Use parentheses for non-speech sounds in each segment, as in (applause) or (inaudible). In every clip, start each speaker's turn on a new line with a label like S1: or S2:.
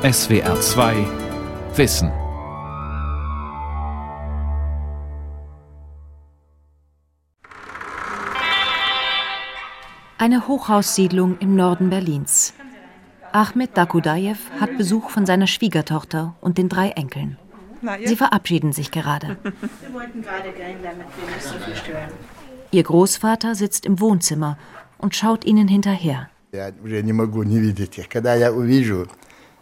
S1: SWR 2 Wissen.
S2: Eine Hochhaussiedlung im Norden Berlins. Ahmed Dakudayev hat Besuch von seiner Schwiegertochter und den drei Enkeln. Sie verabschieden sich gerade. (laughs) Wir wollten gerade gehen, damit wir nicht so viel stören. Ihr Großvater sitzt im Wohnzimmer und schaut ihnen hinterher.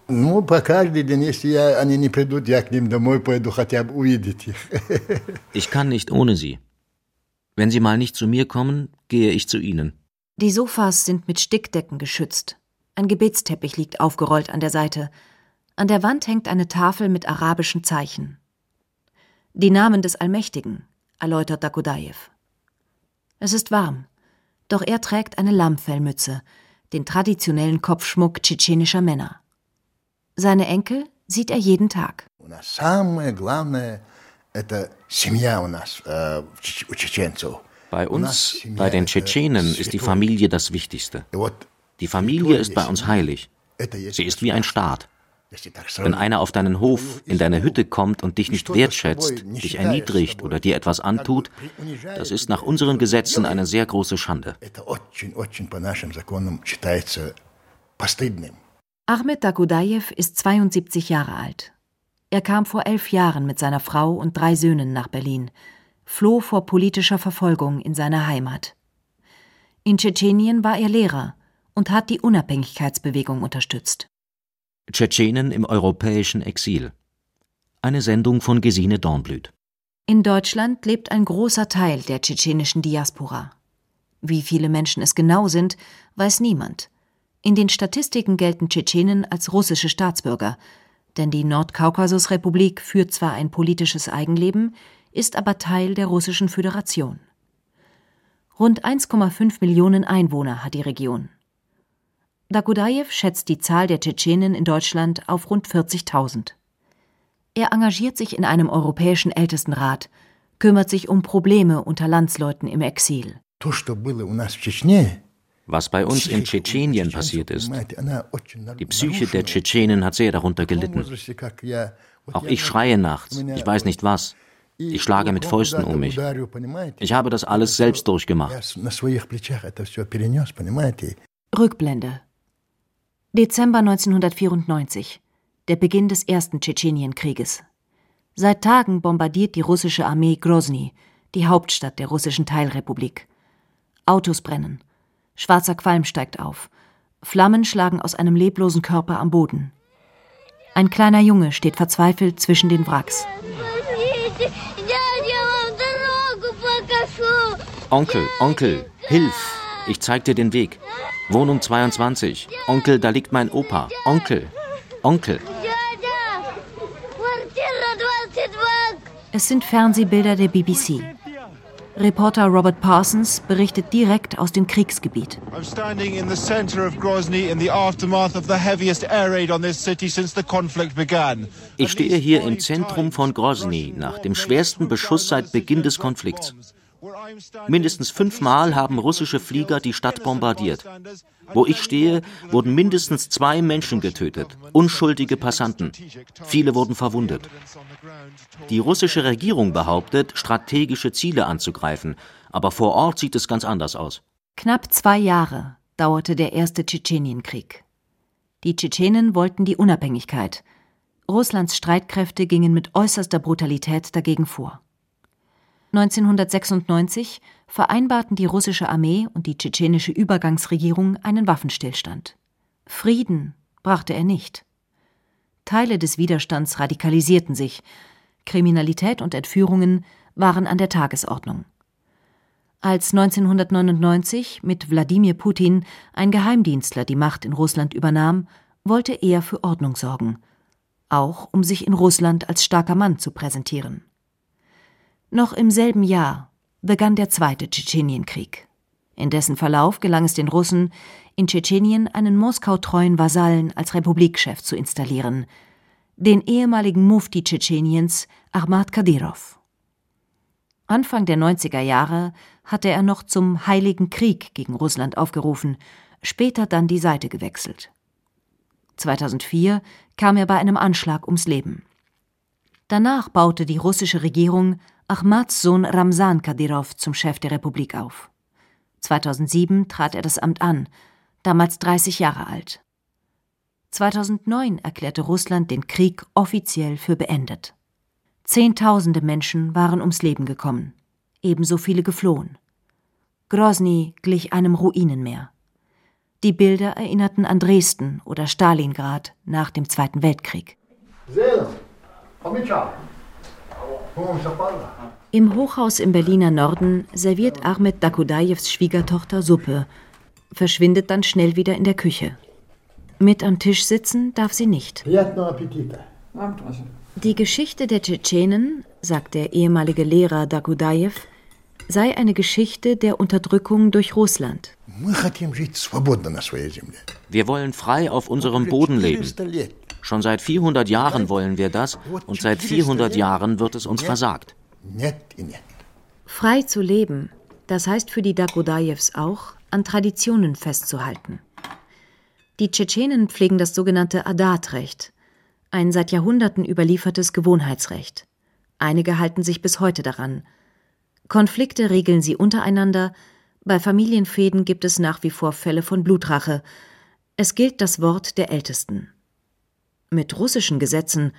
S3: Ну, по каждый день, если я, они не придут, я к ним домой поеду, хотя бы увидеть их. (laughs)
S4: Ich kann nicht ohne sie. Wenn sie mal nicht zu mir kommen, gehe ich zu ihnen.
S2: Die Sofas sind mit Stickdecken geschützt. Ein Gebetsteppich liegt aufgerollt an der Seite. An der Wand hängt eine Tafel mit arabischen Zeichen. Die Namen des Allmächtigen, erläutert Dakudayev. Es ist warm, doch er trägt eine Lammfellmütze, den traditionellen Kopfschmuck tschetschenischer Männer. Seine Enkel sieht er jeden Tag.
S4: Bei uns, bei den Tschetschenen, ist die Familie das Wichtigste. Die Familie ist bei uns heilig. Sie ist wie ein Staat. Wenn einer auf deinen Hof, in deine Hütte kommt und dich nicht wertschätzt, dich erniedrigt oder dir etwas antut, das ist nach unseren Gesetzen eine sehr große Schande.
S2: Ahmed Dagudayev ist 72 Jahre alt. Er kam vor elf Jahren mit seiner Frau und drei Söhnen nach Berlin, floh vor politischer Verfolgung in seiner Heimat. In Tschetschenien war er Lehrer und hat die Unabhängigkeitsbewegung unterstützt.
S4: Tschetschenen im europäischen Exil. Eine Sendung von Gesine Dornblüt.
S2: In Deutschland lebt ein großer Teil der tschetschenischen Diaspora. Wie viele Menschen es genau sind, weiß niemand. In den Statistiken gelten Tschetschenen als russische Staatsbürger, denn die Nordkaukasusrepublik führt zwar ein politisches Eigenleben, ist aber Teil der Russischen Föderation. Rund 1,5 Millionen Einwohner hat die Region. Dagudayev schätzt die Zahl der Tschetschenen in Deutschland auf rund 40.000. Er engagiert sich in einem europäischen Ältestenrat, kümmert sich um Probleme unter Landsleuten im Exil.
S4: Was bei uns in Tschetschenien passiert ist, die Psyche der Tschetschenen hat sehr darunter gelitten. Auch ich schreie nachts, ich weiß nicht was. Ich schlage mit Fäusten um mich. Ich habe das alles selbst durchgemacht.
S2: Rückblende. Dezember 1994. Der Beginn des ersten Tschetschenienkrieges. Seit Tagen bombardiert die russische Armee Grozny, die Hauptstadt der russischen Teilrepublik. Autos brennen. Schwarzer Qualm steigt auf. Flammen schlagen aus einem leblosen Körper am Boden. Ein kleiner Junge steht verzweifelt zwischen den Wracks.
S4: Onkel, Onkel, hilf! Ich zeig dir den Weg. Wohnung 22. Onkel, da liegt mein Opa. Onkel, Onkel.
S2: Es sind Fernsehbilder der BBC. Reporter Robert Parsons berichtet direkt aus dem Kriegsgebiet.
S4: Ich stehe hier im Zentrum von Grozny nach dem schwersten Beschuss seit Beginn des Konflikts. Mindestens fünfmal haben russische Flieger die Stadt bombardiert. Wo ich stehe, wurden mindestens zwei Menschen getötet, unschuldige Passanten. Viele wurden verwundet. Die russische Regierung behauptet, strategische Ziele anzugreifen, aber vor Ort sieht es ganz anders aus.
S2: Knapp zwei Jahre dauerte der erste Tschetschenienkrieg. Die Tschetschenen wollten die Unabhängigkeit. Russlands Streitkräfte gingen mit äußerster Brutalität dagegen vor. 1996 vereinbarten die russische Armee und die tschetschenische Übergangsregierung einen Waffenstillstand. Frieden brachte er nicht. Teile des Widerstands radikalisierten sich, Kriminalität und Entführungen waren an der Tagesordnung. Als 1999 mit Wladimir Putin ein Geheimdienstler die Macht in Russland übernahm, wollte er für Ordnung sorgen, auch um sich in Russland als starker Mann zu präsentieren. Noch im selben Jahr begann der zweite Tschetschenienkrieg. In dessen Verlauf gelang es den Russen, in Tschetschenien einen Moskau-treuen Vasallen als Republikchef zu installieren, den ehemaligen Mufti Tschetscheniens Ahmad Kadyrov. Anfang der 90er Jahre hatte er noch zum Heiligen Krieg gegen Russland aufgerufen, später dann die Seite gewechselt. 2004 kam er bei einem Anschlag ums Leben. Danach baute die russische Regierung Ahmads Sohn Ramsan Kadyrov zum Chef der Republik auf. 2007 trat er das Amt an, damals 30 Jahre alt. 2009 erklärte Russland den Krieg offiziell für beendet. Zehntausende Menschen waren ums Leben gekommen, ebenso viele geflohen. Grozny glich einem Ruinenmeer. Die Bilder erinnerten an Dresden oder Stalingrad nach dem Zweiten Weltkrieg. Im Hochhaus im Berliner Norden serviert Ahmed Dakudajews Schwiegertochter Suppe, verschwindet dann schnell wieder in der Küche. Mit am Tisch sitzen darf sie nicht. Die Geschichte der Tschetschenen, sagt der ehemalige Lehrer Dakudajew, sei eine Geschichte der Unterdrückung durch Russland.
S4: Wir wollen frei auf unserem Boden leben. Schon seit 400 Jahren wollen wir das und seit 400 Jahren wird es uns versagt.
S2: Frei zu leben, das heißt für die Dakodajews auch, an Traditionen festzuhalten. Die Tschetschenen pflegen das sogenannte Adat-Recht, ein seit Jahrhunderten überliefertes Gewohnheitsrecht. Einige halten sich bis heute daran. Konflikte regeln sie untereinander, bei Familienfäden gibt es nach wie vor Fälle von Blutrache. Es gilt das Wort der Ältesten. Mit russischen Gesetzen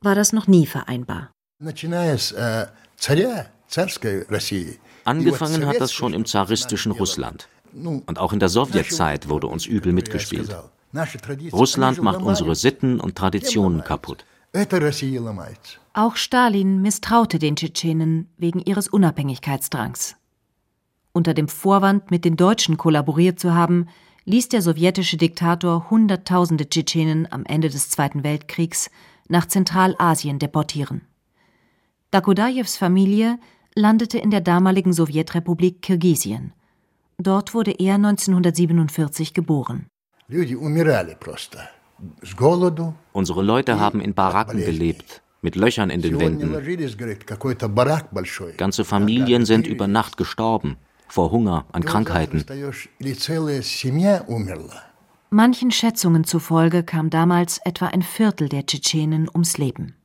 S2: war das noch nie vereinbar.
S4: Angefangen hat das schon im zaristischen Russland. Und auch in der Sowjetzeit wurde uns übel mitgespielt. Russland macht unsere Sitten und Traditionen kaputt.
S2: Auch Stalin misstraute den Tschetschenen wegen ihres Unabhängigkeitsdrangs. Unter dem Vorwand, mit den Deutschen kollaboriert zu haben, ließ der sowjetische Diktator Hunderttausende Tschetschenen am Ende des Zweiten Weltkriegs nach Zentralasien deportieren. Dakodajews Familie landete in der damaligen Sowjetrepublik Kirgisien. Dort wurde er 1947 geboren.
S4: Unsere Leute haben in Baracken gelebt, mit Löchern in den Wänden. Ganze Familien sind über Nacht gestorben vor Hunger, an Krankheiten.
S2: Manchen Schätzungen zufolge kam damals etwa ein Viertel der Tschetschenen ums Leben.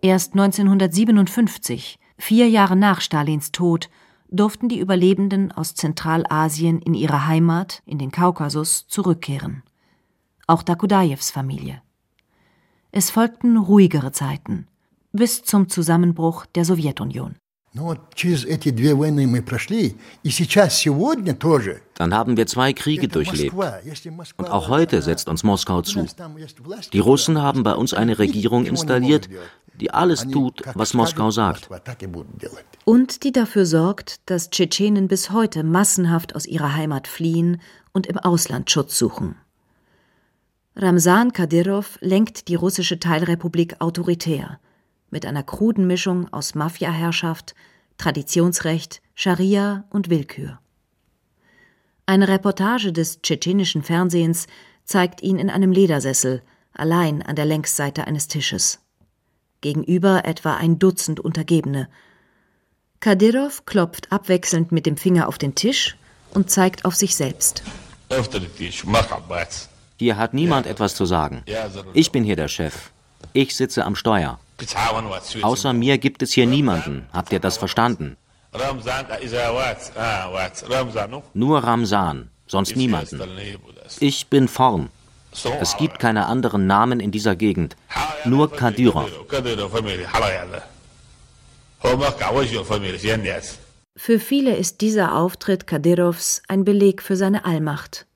S2: Erst 1957, vier Jahre nach Stalins Tod, durften die Überlebenden aus Zentralasien in ihre Heimat, in den Kaukasus, zurückkehren. Auch Dakudajews Familie. Es folgten ruhigere Zeiten, bis zum Zusammenbruch der Sowjetunion. Dann
S4: haben wir zwei Kriege durchlebt. Und auch heute setzt uns Moskau zu. Die Russen haben bei uns eine Regierung installiert, die alles tut, was Moskau sagt.
S2: Und die dafür sorgt, dass Tschetschenen bis heute massenhaft aus ihrer Heimat fliehen und im Ausland Schutz suchen. Ramsan Kadyrov lenkt die russische Teilrepublik autoritär – mit einer kruden Mischung aus Mafiaherrschaft, Traditionsrecht, Scharia und Willkür. Eine Reportage des tschetschenischen Fernsehens zeigt ihn in einem Ledersessel, allein an der Längsseite eines Tisches. Gegenüber etwa ein Dutzend Untergebene. Kadyrov klopft abwechselnd mit dem Finger auf den Tisch und zeigt auf sich selbst.
S4: Hier hat niemand etwas zu sagen. Ich bin hier der Chef. Ich sitze am Steuer. Außer mir gibt es hier niemanden. Habt ihr das verstanden? Nur Ramsan, sonst niemanden. Ich bin vorn. Es gibt keine anderen Namen in dieser Gegend. Nur Kadyrov.
S2: Für viele ist dieser Auftritt Kadyrovs ein Beleg für seine Allmacht.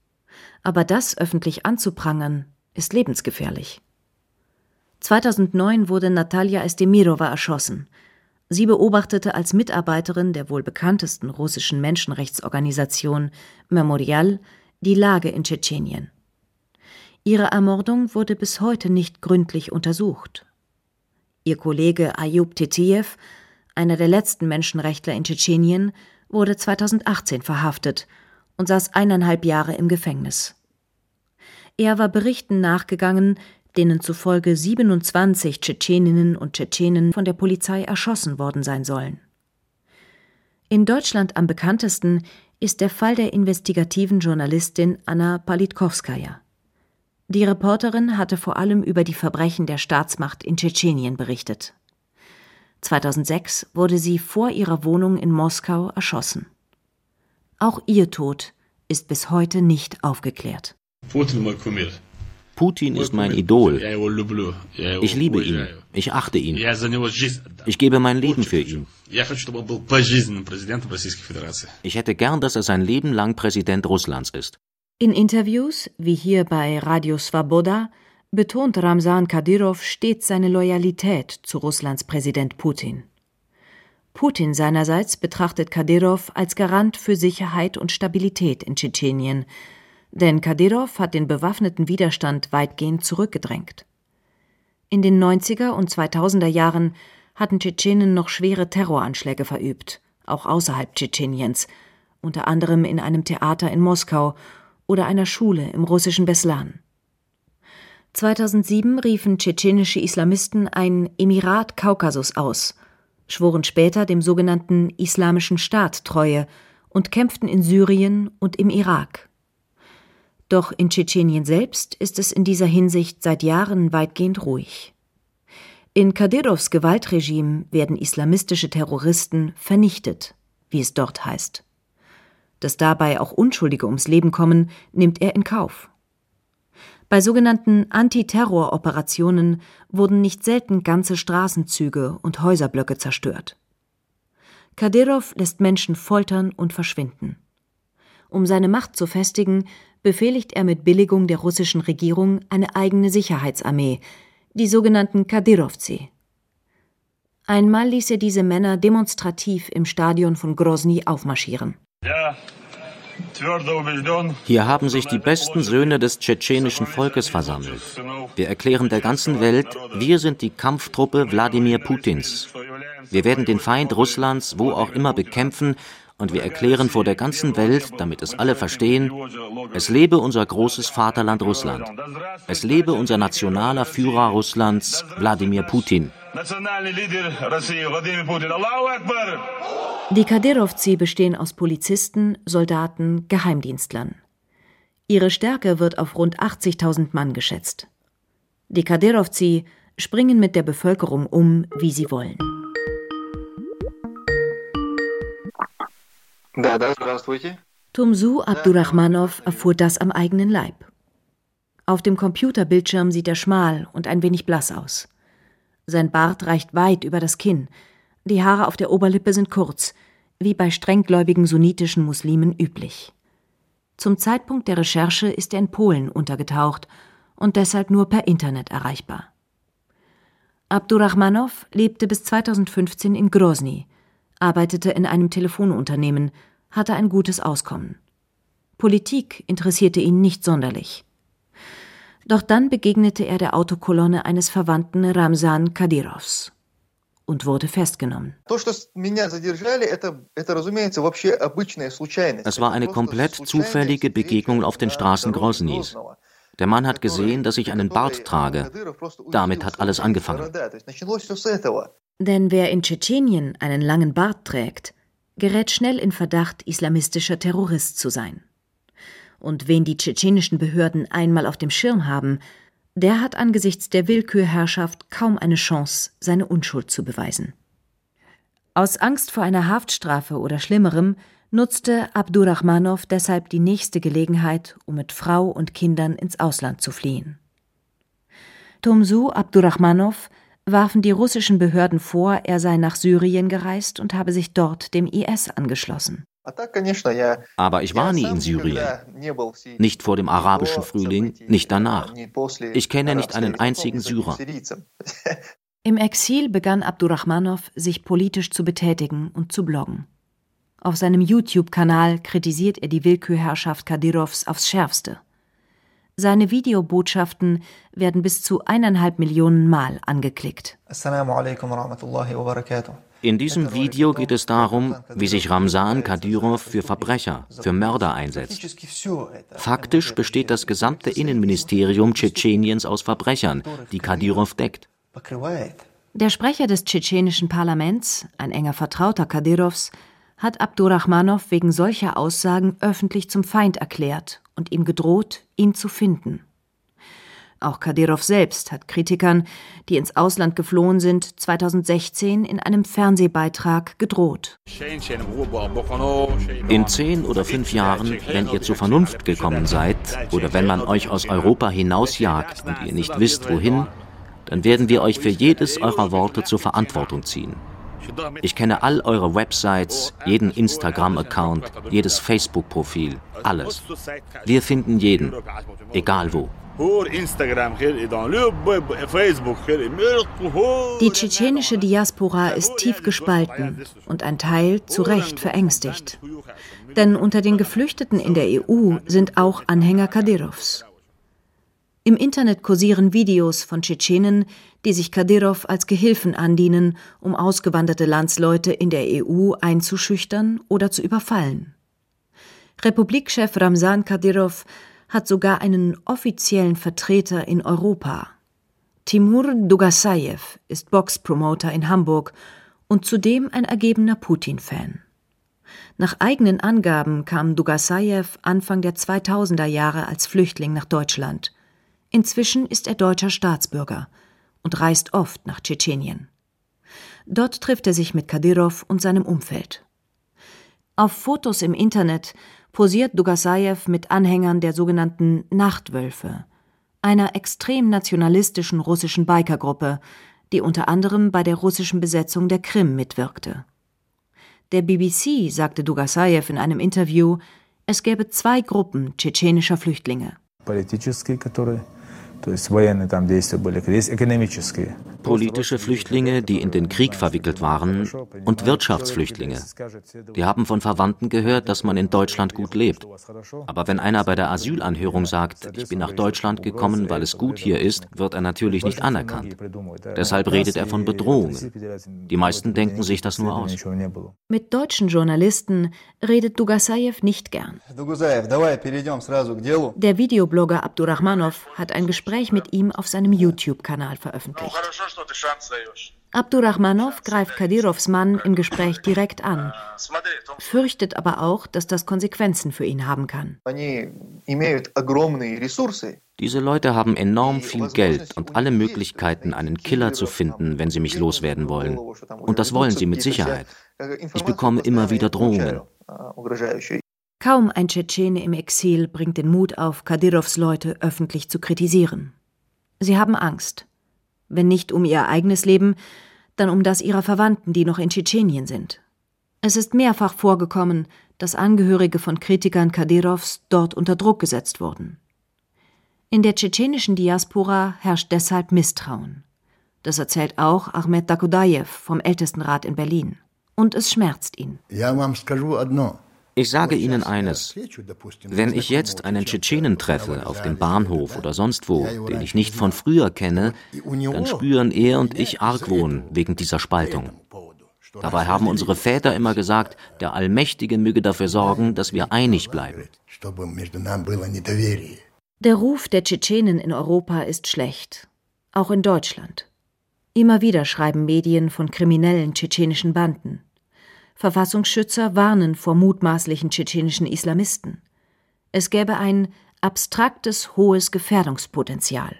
S2: Aber das öffentlich anzuprangern, ist lebensgefährlich. 2009 wurde Natalia Estemirova erschossen. Sie beobachtete als Mitarbeiterin der wohl bekanntesten russischen Menschenrechtsorganisation Memorial die Lage in Tschetschenien. Ihre Ermordung wurde bis heute nicht gründlich untersucht. Ihr Kollege Ayub Tetiev, einer der letzten Menschenrechtler in Tschetschenien, wurde 2018 verhaftet und saß eineinhalb Jahre im Gefängnis. Er war Berichten nachgegangen, denen zufolge 27 Tschetscheninnen und Tschetschenen von der Polizei erschossen worden sein sollen. In Deutschland am bekanntesten ist der Fall der investigativen Journalistin Anna Palitkowskaja. Die Reporterin hatte vor allem über die Verbrechen der Staatsmacht in Tschetschenien berichtet. 2006 wurde sie vor ihrer Wohnung in Moskau erschossen. Auch ihr Tod ist bis heute nicht aufgeklärt.
S4: Putin ist mein Idol. Ich liebe ihn. Ich achte ihn. Ich gebe mein Leben für ihn. Ich hätte gern, dass er sein Leben lang Präsident Russlands ist.
S2: In Interviews, wie hier bei Radio Swaboda, betont Ramsan Kadyrov stets seine Loyalität zu Russlands Präsident Putin. Putin seinerseits betrachtet Kadyrov als Garant für Sicherheit und Stabilität in Tschetschenien, denn Kadyrov hat den bewaffneten Widerstand weitgehend zurückgedrängt. In den 90er und 2000er Jahren hatten Tschetschenen noch schwere Terroranschläge verübt, auch außerhalb Tschetscheniens, unter anderem in einem Theater in Moskau oder einer Schule im russischen Beslan. 2007 riefen tschetschenische Islamisten ein Emirat Kaukasus aus, schworen später dem sogenannten Islamischen Staat Treue und kämpften in Syrien und im Irak. Doch in Tschetschenien selbst ist es in dieser Hinsicht seit Jahren weitgehend ruhig. In Kadyrows Gewaltregime werden islamistische Terroristen vernichtet, wie es dort heißt. Dass dabei auch Unschuldige ums Leben kommen, nimmt er in Kauf. Bei sogenannten Antiterror-Operationen wurden nicht selten ganze Straßenzüge und Häuserblöcke zerstört. Kadyrov lässt Menschen foltern und verschwinden. Um seine Macht zu festigen, befehligt er mit Billigung der russischen Regierung eine eigene Sicherheitsarmee, die sogenannten Kadyrovzi. Einmal ließ er diese Männer demonstrativ im Stadion von Grozny aufmarschieren.
S4: Hier haben sich die besten Söhne des tschetschenischen Volkes versammelt. Wir erklären der ganzen Welt, wir sind die Kampftruppe Wladimir Putins. Wir werden den Feind Russlands wo auch immer bekämpfen und wir erklären vor der ganzen Welt, damit es alle verstehen, es lebe unser großes Vaterland Russland. Es lebe unser nationaler Führer Russlands, Wladimir Putin.
S2: Die Kadyrovzi bestehen aus Polizisten, Soldaten, Geheimdienstlern. Ihre Stärke wird auf rund 80.000 Mann geschätzt. Die Kadyrovzi springen mit der Bevölkerung um, wie sie wollen. Tumsu Abdurrahmanov erfuhr das am eigenen Leib. Auf dem Computerbildschirm sieht er schmal und ein wenig blass aus. Sein Bart reicht weit über das Kinn, die Haare auf der Oberlippe sind kurz, wie bei strenggläubigen sunnitischen Muslimen üblich. Zum Zeitpunkt der Recherche ist er in Polen untergetaucht und deshalb nur per Internet erreichbar. Abdurrahmanov lebte bis 2015 in Grozny, arbeitete in einem Telefonunternehmen, hatte ein gutes Auskommen. Politik interessierte ihn nicht sonderlich. Doch dann begegnete er der Autokolonne eines Verwandten Ramsan Kadyrovs und wurde festgenommen.
S4: Es war eine komplett zufällige Begegnung auf den Straßen Grosnys. Der Mann hat gesehen, dass ich einen Bart trage. Damit hat alles angefangen.
S2: Denn wer in Tschetschenien einen langen Bart trägt, gerät schnell in Verdacht, islamistischer Terrorist zu sein. Und wen die tschetschenischen Behörden einmal auf dem Schirm haben, der hat angesichts der Willkürherrschaft kaum eine Chance, seine Unschuld zu beweisen. Aus Angst vor einer Haftstrafe oder Schlimmerem nutzte Abdurrahmanow deshalb die nächste Gelegenheit, um mit Frau und Kindern ins Ausland zu fliehen. Tumsu Abdurrahmanow warfen die russischen Behörden vor, er sei nach Syrien gereist und habe sich dort dem IS angeschlossen.
S4: Aber ich war nie in Syrien. Nicht vor dem arabischen Frühling, nicht danach. Ich kenne nicht einen einzigen Syrer.
S2: Im Exil begann Abdurrahmanow, sich politisch zu betätigen und zu bloggen. Auf seinem YouTube-Kanal kritisiert er die Willkürherrschaft Kadyrovs aufs Schärfste. Seine Videobotschaften werden bis zu eineinhalb Millionen Mal angeklickt.
S4: In diesem Video geht es darum, wie sich Ramsan Kadyrov für Verbrecher, für Mörder einsetzt. Faktisch besteht das gesamte Innenministerium Tschetscheniens aus Verbrechern, die Kadyrov deckt.
S2: Der Sprecher des tschetschenischen Parlaments, ein enger Vertrauter Kadyrovs, hat Abdurrahmanow wegen solcher Aussagen öffentlich zum Feind erklärt und ihm gedroht, ihn zu finden. Auch Kadyrov selbst hat Kritikern, die ins Ausland geflohen sind, 2016 in einem Fernsehbeitrag gedroht.
S4: In zehn oder fünf Jahren, wenn ihr zur Vernunft gekommen seid oder wenn man euch aus Europa hinausjagt und ihr nicht wisst, wohin, dann werden wir euch für jedes eurer Worte zur Verantwortung ziehen. Ich kenne all eure Websites, jeden Instagram-Account, jedes Facebook-Profil, alles. Wir finden jeden, egal wo.
S2: Die tschetschenische Diaspora ist tief gespalten und ein Teil zu Recht verängstigt. Denn unter den Geflüchteten in der EU sind auch Anhänger Kadyrovs. Im Internet kursieren Videos von Tschetschenen, die sich Kadyrov als Gehilfen andienen, um ausgewanderte Landsleute in der EU einzuschüchtern oder zu überfallen. Republikchef Ramsan Kadyrov hat sogar einen offiziellen Vertreter in Europa. Timur Dugasayev ist Boxpromoter in Hamburg und zudem ein ergebener Putin-Fan. Nach eigenen Angaben kam Dugasayev Anfang der 2000er Jahre als Flüchtling nach Deutschland. Inzwischen ist er deutscher Staatsbürger und reist oft nach Tschetschenien. Dort trifft er sich mit Kadyrov und seinem Umfeld. Auf Fotos im Internet posiert Dugasayev mit Anhängern der sogenannten Nachtwölfe, einer extrem nationalistischen russischen Bikergruppe, die unter anderem bei der russischen Besetzung der Krim mitwirkte. Der BBC sagte Dugasayev in einem Interview, es gäbe zwei Gruppen tschetschenischer Flüchtlinge.
S4: Politische Flüchtlinge, die in den Krieg verwickelt waren, und Wirtschaftsflüchtlinge. Die haben von Verwandten gehört, dass man in Deutschland gut lebt. Aber wenn einer bei der Asylanhörung sagt, ich bin nach Deutschland gekommen, weil es gut hier ist, wird er natürlich nicht anerkannt. Deshalb redet er von Bedrohungen. Die meisten denken sich das nur aus.
S2: Mit deutschen Journalisten redet Dugasayev nicht gern. Der Videoblogger Abdurrahmanov hat ein Gespräch Gespräch mit ihm auf seinem YouTube-Kanal veröffentlicht. Abdurrahmanov greift Kadyrovs Mann im Gespräch direkt an, fürchtet aber auch, dass das Konsequenzen für ihn haben kann.
S4: Diese Leute haben enorm viel Geld und alle Möglichkeiten, einen Killer zu finden, wenn sie mich loswerden wollen. Und das wollen sie mit Sicherheit. Ich bekomme immer wieder Drohungen.
S2: Kaum ein Tschetschene im Exil bringt den Mut auf, Kadyrovs Leute öffentlich zu kritisieren. Sie haben Angst. Wenn nicht um ihr eigenes Leben, dann um das ihrer Verwandten, die noch in Tschetschenien sind. Es ist mehrfach vorgekommen, dass Angehörige von Kritikern Kadyrovs dort unter Druck gesetzt wurden. In der tschetschenischen Diaspora herrscht deshalb Misstrauen. Das erzählt auch Ahmed Dakudajew vom Ältestenrat in Berlin. Und es schmerzt ihn.
S3: Ja,
S4: ich sage Ihnen eines. Wenn ich jetzt einen Tschetschenen treffe, auf dem Bahnhof oder sonst wo, den ich nicht von früher kenne, dann spüren er und ich Argwohn wegen dieser Spaltung. Dabei haben unsere Väter immer gesagt, der Allmächtige möge dafür sorgen, dass wir einig bleiben.
S2: Der Ruf der Tschetschenen in Europa ist schlecht, auch in Deutschland. Immer wieder schreiben Medien von kriminellen tschetschenischen Banden. Verfassungsschützer warnen vor mutmaßlichen tschetschenischen Islamisten. Es gäbe ein abstraktes hohes Gefährdungspotenzial.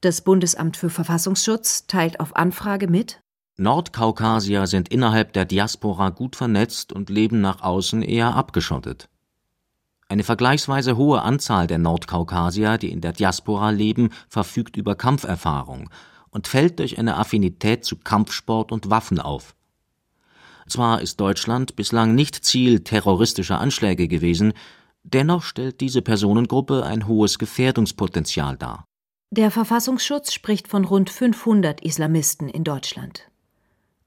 S2: Das Bundesamt für Verfassungsschutz teilt auf Anfrage mit
S4: Nordkaukasier sind innerhalb der Diaspora gut vernetzt und leben nach außen eher abgeschottet. Eine vergleichsweise hohe Anzahl der Nordkaukasier, die in der Diaspora leben, verfügt über Kampferfahrung und fällt durch eine Affinität zu Kampfsport und Waffen auf. Zwar ist Deutschland bislang nicht Ziel terroristischer Anschläge gewesen, dennoch stellt diese Personengruppe ein hohes Gefährdungspotenzial dar.
S2: Der Verfassungsschutz spricht von rund 500 Islamisten in Deutschland.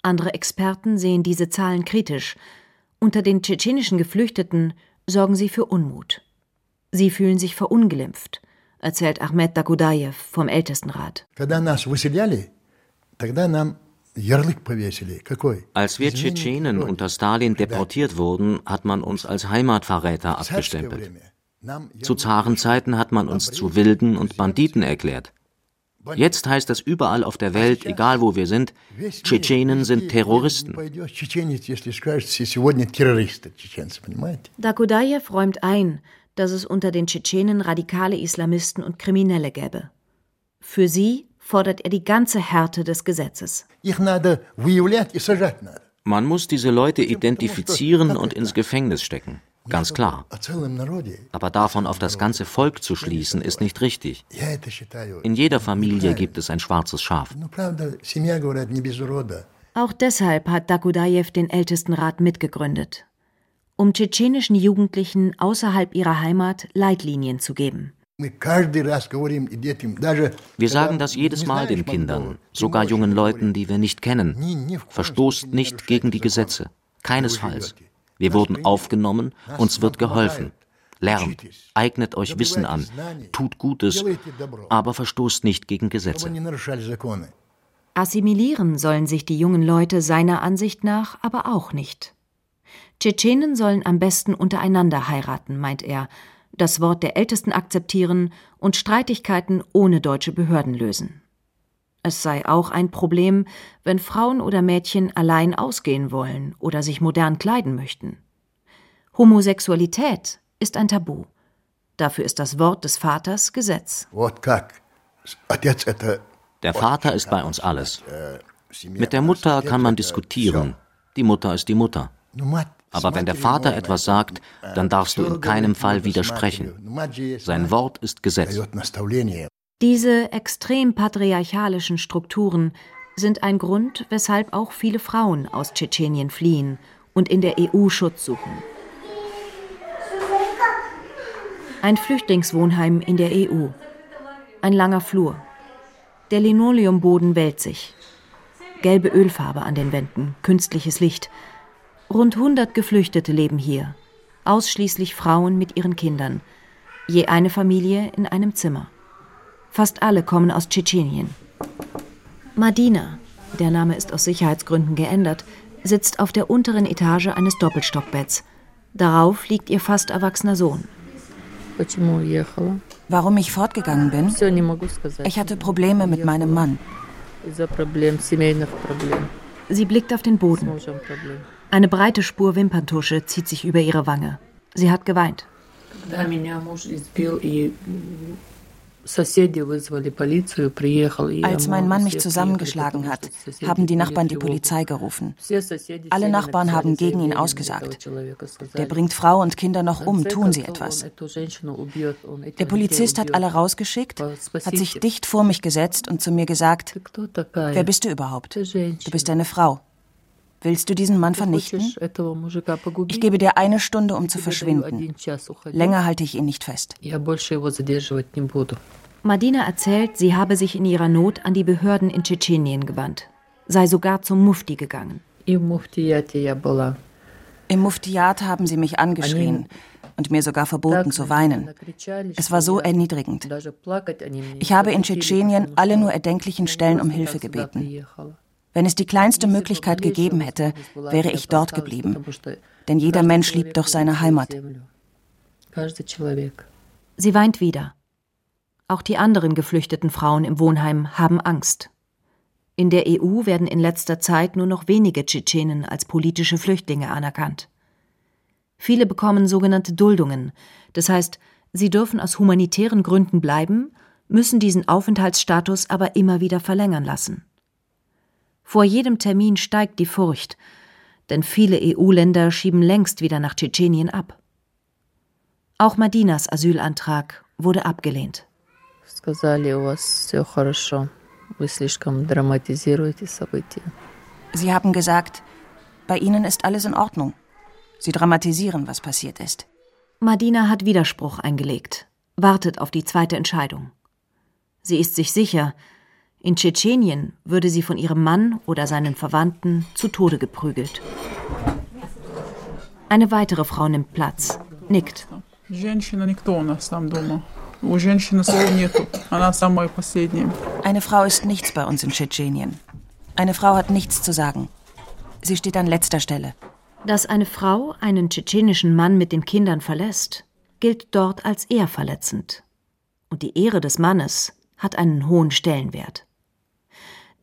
S2: Andere Experten sehen diese Zahlen kritisch. Unter den tschetschenischen Geflüchteten sorgen sie für Unmut. Sie fühlen sich verunglimpft, erzählt Ahmed Dagudayev vom Ältestenrat.
S4: Als wir Tschetschenen unter Stalin deportiert wurden, hat man uns als Heimatverräter abgestempelt. Zu Zarenzeiten hat man uns zu Wilden und Banditen erklärt. Jetzt heißt es überall auf der Welt, egal wo wir sind, Tschetschenen sind Terroristen.
S2: Dakudajew räumt ein, dass es unter den Tschetschenen radikale Islamisten und Kriminelle gäbe. Für sie fordert er die ganze Härte des Gesetzes.
S4: Man muss diese Leute identifizieren und ins Gefängnis stecken. Ganz klar. Aber davon auf das ganze Volk zu schließen, ist nicht richtig. In jeder Familie gibt es ein schwarzes Schaf.
S2: Auch deshalb hat Dakudajew den Ältestenrat mitgegründet, um tschetschenischen Jugendlichen außerhalb ihrer Heimat Leitlinien zu geben.
S4: Wir sagen das jedes Mal den Kindern, sogar jungen Leuten, die wir nicht kennen. Verstoßt nicht gegen die Gesetze. Keinesfalls. Wir wurden aufgenommen, uns wird geholfen. Lernt, eignet euch Wissen an, tut Gutes, aber verstoßt nicht gegen Gesetze.
S2: Assimilieren sollen sich die jungen Leute seiner Ansicht nach aber auch nicht. Tschetschenen sollen am besten untereinander heiraten, meint er, das Wort der Ältesten akzeptieren und Streitigkeiten ohne deutsche Behörden lösen. Es sei auch ein Problem, wenn Frauen oder Mädchen allein ausgehen wollen oder sich modern kleiden möchten. Homosexualität ist ein Tabu. Dafür ist das Wort des Vaters Gesetz.
S4: Der Vater ist bei uns alles. Mit der Mutter kann man diskutieren. Die Mutter ist die Mutter. Aber wenn der Vater etwas sagt, dann darfst du in keinem Fall widersprechen. Sein Wort ist Gesetz.
S2: Diese extrem patriarchalischen Strukturen sind ein Grund, weshalb auch viele Frauen aus Tschetschenien fliehen und in der EU Schutz suchen. Ein Flüchtlingswohnheim in der EU. Ein langer Flur. Der Linoleumboden wellt sich. Gelbe Ölfarbe an den Wänden, künstliches Licht. Rund 100 Geflüchtete leben hier. Ausschließlich Frauen mit ihren Kindern. Je eine Familie in einem Zimmer. Fast alle kommen aus Tschetschenien. Madina, der Name ist aus Sicherheitsgründen geändert, sitzt auf der unteren Etage eines Doppelstockbetts. Darauf liegt ihr fast erwachsener Sohn.
S5: Warum ich fortgegangen bin? Ich hatte Probleme mit meinem Mann.
S2: Sie blickt auf den Boden. Eine breite Spur Wimperntusche zieht sich über ihre Wange. Sie hat geweint.
S5: Als mein Mann mich zusammengeschlagen hat, haben die Nachbarn die Polizei gerufen. Alle Nachbarn haben gegen ihn ausgesagt. Der bringt Frau und Kinder noch um, tun sie etwas. Der Polizist hat alle rausgeschickt, hat sich dicht vor mich gesetzt und zu mir gesagt, wer bist du überhaupt? Du bist eine Frau. Willst du diesen Mann vernichten? Ich gebe dir eine Stunde, um zu verschwinden. Länger halte ich ihn nicht fest.
S2: Madina erzählt, sie habe sich in ihrer Not an die Behörden in Tschetschenien gewandt, sei sogar zum Mufti gegangen.
S5: Im Muftiat haben sie mich angeschrien und mir sogar verboten zu weinen. Es war so erniedrigend. Ich habe in Tschetschenien alle nur erdenklichen Stellen um Hilfe gebeten. Wenn es die kleinste Möglichkeit gegeben hätte, wäre ich dort geblieben. Denn jeder Mensch liebt doch seine Heimat.
S2: Sie weint wieder. Auch die anderen geflüchteten Frauen im Wohnheim haben Angst. In der EU werden in letzter Zeit nur noch wenige Tschetschenen als politische Flüchtlinge anerkannt. Viele bekommen sogenannte Duldungen, das heißt, sie dürfen aus humanitären Gründen bleiben, müssen diesen Aufenthaltsstatus aber immer wieder verlängern lassen. Vor jedem Termin steigt die Furcht, denn viele EU-Länder schieben längst wieder nach Tschetschenien ab. Auch Madinas Asylantrag wurde abgelehnt.
S5: Sie haben gesagt, bei Ihnen ist alles in Ordnung. Sie dramatisieren, was passiert ist.
S2: Madina hat Widerspruch eingelegt, wartet auf die zweite Entscheidung. Sie ist sich sicher, in Tschetschenien würde sie von ihrem Mann oder seinen Verwandten zu Tode geprügelt. Eine weitere Frau nimmt Platz, nickt.
S5: Eine Frau ist nichts bei uns in Tschetschenien. Eine Frau hat nichts zu sagen. Sie steht an letzter Stelle.
S2: Dass eine Frau einen tschetschenischen Mann mit den Kindern verlässt, gilt dort als ehrverletzend. Und die Ehre des Mannes hat einen hohen Stellenwert.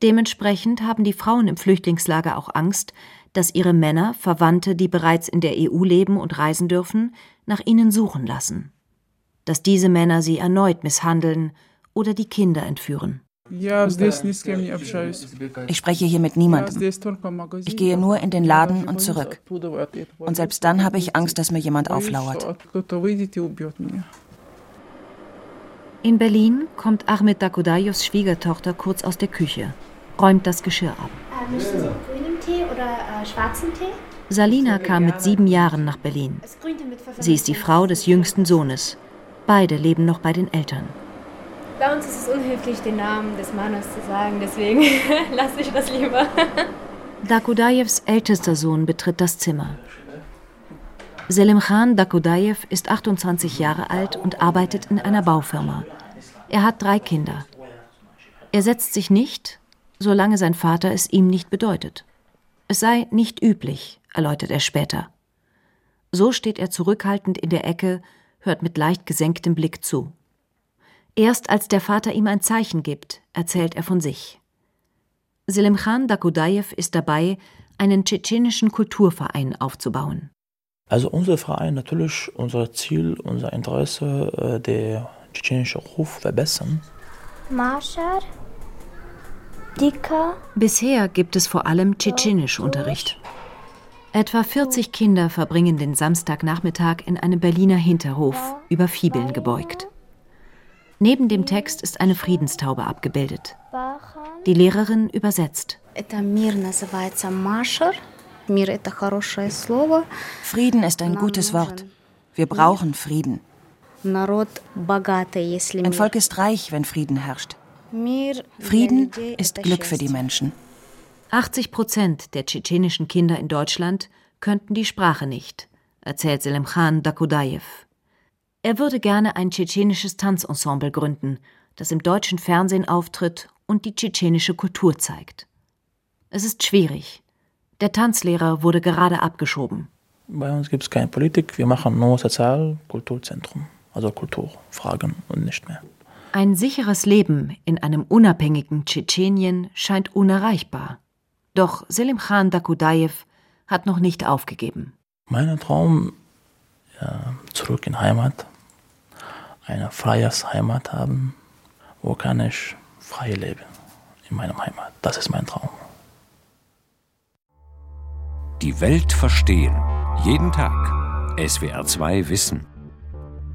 S2: Dementsprechend haben die Frauen im Flüchtlingslager auch Angst, dass ihre Männer, Verwandte, die bereits in der EU leben und reisen dürfen, nach ihnen suchen lassen. dass diese Männer sie erneut misshandeln oder die Kinder entführen.
S5: Ich spreche hier mit niemandem. Ich gehe nur in den Laden und zurück. Und selbst dann habe ich Angst, dass mir jemand auflauert.
S2: In Berlin kommt Ahmed Dakudayos Schwiegertochter kurz aus der Küche, räumt das Geschirr ab.
S6: Äh, möchten Sie grünen Tee oder äh, schwarzen Tee?
S2: Salina kam mit sieben Jahren nach Berlin. Sie ist die Frau des jüngsten Sohnes. Beide leben noch bei den Eltern.
S6: Bei uns ist es unhöflich, den Namen des Mannes zu sagen, deswegen (laughs) lasse ich das lieber.
S2: Dakudayevs ältester Sohn betritt das Zimmer. Selim Khan Dakudayev ist 28 Jahre alt und arbeitet in einer Baufirma. Er hat drei Kinder. Er setzt sich nicht, solange sein Vater es ihm nicht bedeutet. Es sei nicht üblich, erläutert er später. So steht er zurückhaltend in der Ecke, hört mit leicht gesenktem Blick zu. Erst als der Vater ihm ein Zeichen gibt, erzählt er von sich. Selim Khan Dakudayev ist dabei, einen tschetschenischen Kulturverein aufzubauen.
S7: Also unser Verein natürlich, unser Ziel, unser Interesse, äh, der tschetschenische Ruf verbessern.
S6: Marschar, Dika.
S2: Bisher gibt es vor allem Tschetschenischunterricht. Etwa 40 Kinder verbringen den Samstagnachmittag in einem Berliner Hinterhof, über Fibeln gebeugt. Neben dem Text ist eine Friedenstaube abgebildet. Die Lehrerin übersetzt.
S5: Frieden ist ein gutes Wort. Wir brauchen Frieden. Ein Volk ist reich, wenn Frieden herrscht. Frieden ist Glück für die Menschen.
S2: 80 Prozent der tschetschenischen Kinder in Deutschland könnten die Sprache nicht, erzählt Selim Khan Dakudayev. Er würde gerne ein tschetschenisches Tanzensemble gründen, das im deutschen Fernsehen auftritt und die tschetschenische Kultur zeigt. Es ist schwierig. Der Tanzlehrer wurde gerade abgeschoben.
S7: Bei uns gibt es keine Politik, wir machen nur Sozial-Kulturzentrum, also Kulturfragen und nicht mehr.
S2: Ein sicheres Leben in einem unabhängigen Tschetschenien scheint unerreichbar. Doch Selim Khan Dakudayev hat noch nicht aufgegeben.
S7: Mein Traum, ja, zurück in Heimat, eine freie Heimat haben, wo kann ich frei leben in meiner Heimat. Das ist mein Traum.
S1: Die Welt verstehen. Jeden Tag. SWR2 Wissen.